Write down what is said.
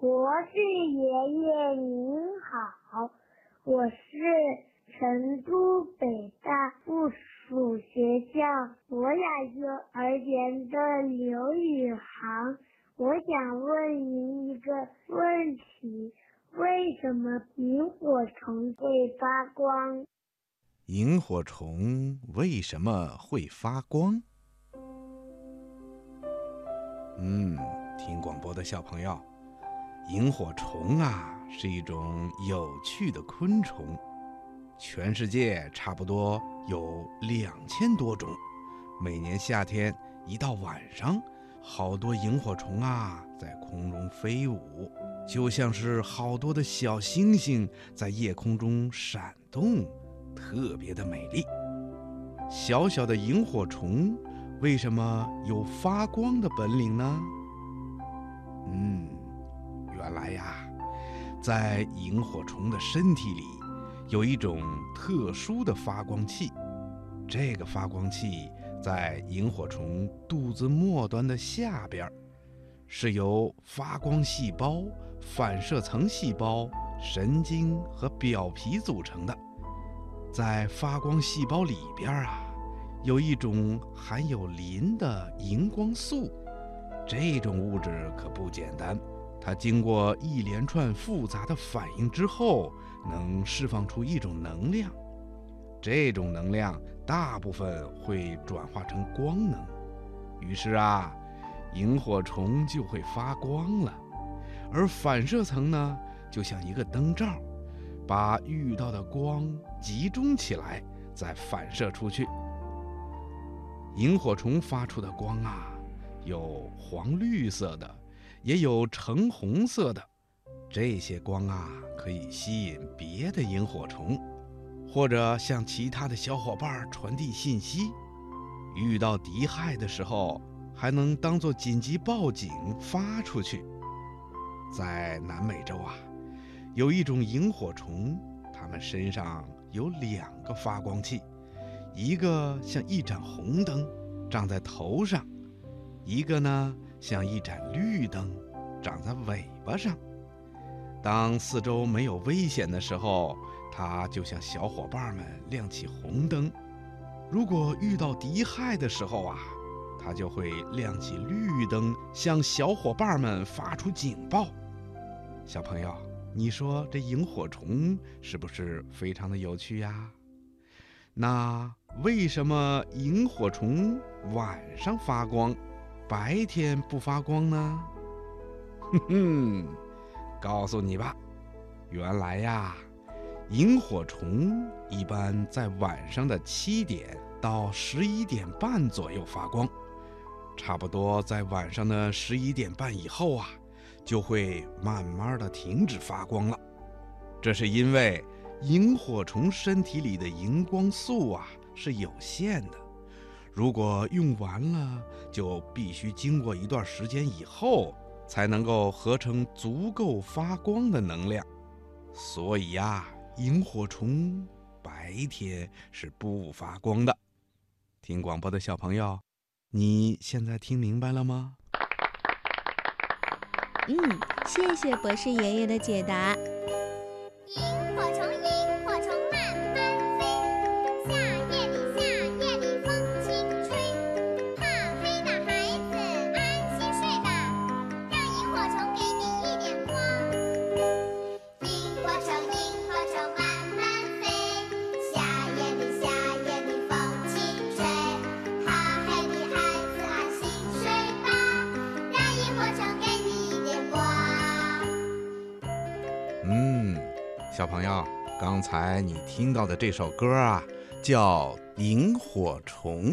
博士爷爷您好，我是成都北大附属学校博雅幼儿园的刘宇航，我想问您一个问题：为什么萤火虫会发光？萤火虫为什么会发光？嗯，听广播的小朋友。萤火虫啊，是一种有趣的昆虫，全世界差不多有两千多种。每年夏天一到晚上，好多萤火虫啊在空中飞舞，就像是好多的小星星在夜空中闪动，特别的美丽。小小的萤火虫为什么有发光的本领呢？嗯。来呀，在萤火虫的身体里有一种特殊的发光器，这个发光器在萤火虫肚子末端的下边，是由发光细胞、反射层细胞、神经和表皮组成的。在发光细胞里边啊，有一种含有磷的荧光素，这种物质可不简单。它经过一连串复杂的反应之后，能释放出一种能量，这种能量大部分会转化成光能，于是啊，萤火虫就会发光了。而反射层呢，就像一个灯罩，把遇到的光集中起来，再反射出去。萤火虫发出的光啊，有黄绿色的。也有橙红色的，这些光啊，可以吸引别的萤火虫，或者向其他的小伙伴传递信息。遇到敌害的时候，还能当做紧急报警发出去。在南美洲啊，有一种萤火虫，它们身上有两个发光器，一个像一盏红灯，长在头上，一个呢。像一盏绿灯，长在尾巴上。当四周没有危险的时候，它就向小伙伴们亮起红灯；如果遇到敌害的时候啊，它就会亮起绿灯，向小伙伴们发出警报。小朋友，你说这萤火虫是不是非常的有趣呀？那为什么萤火虫晚上发光？白天不发光呢？哼哼，告诉你吧，原来呀，萤火虫一般在晚上的七点到十一点半左右发光，差不多在晚上的十一点半以后啊，就会慢慢的停止发光了。这是因为萤火虫身体里的荧光素啊是有限的。如果用完了，就必须经过一段时间以后，才能够合成足够发光的能量。所以呀，萤火虫白天是不发光的。听广播的小朋友，你现在听明白了吗？嗯，谢谢博士爷爷的解答。嗯小朋友，刚才你听到的这首歌啊，叫《萤火虫》。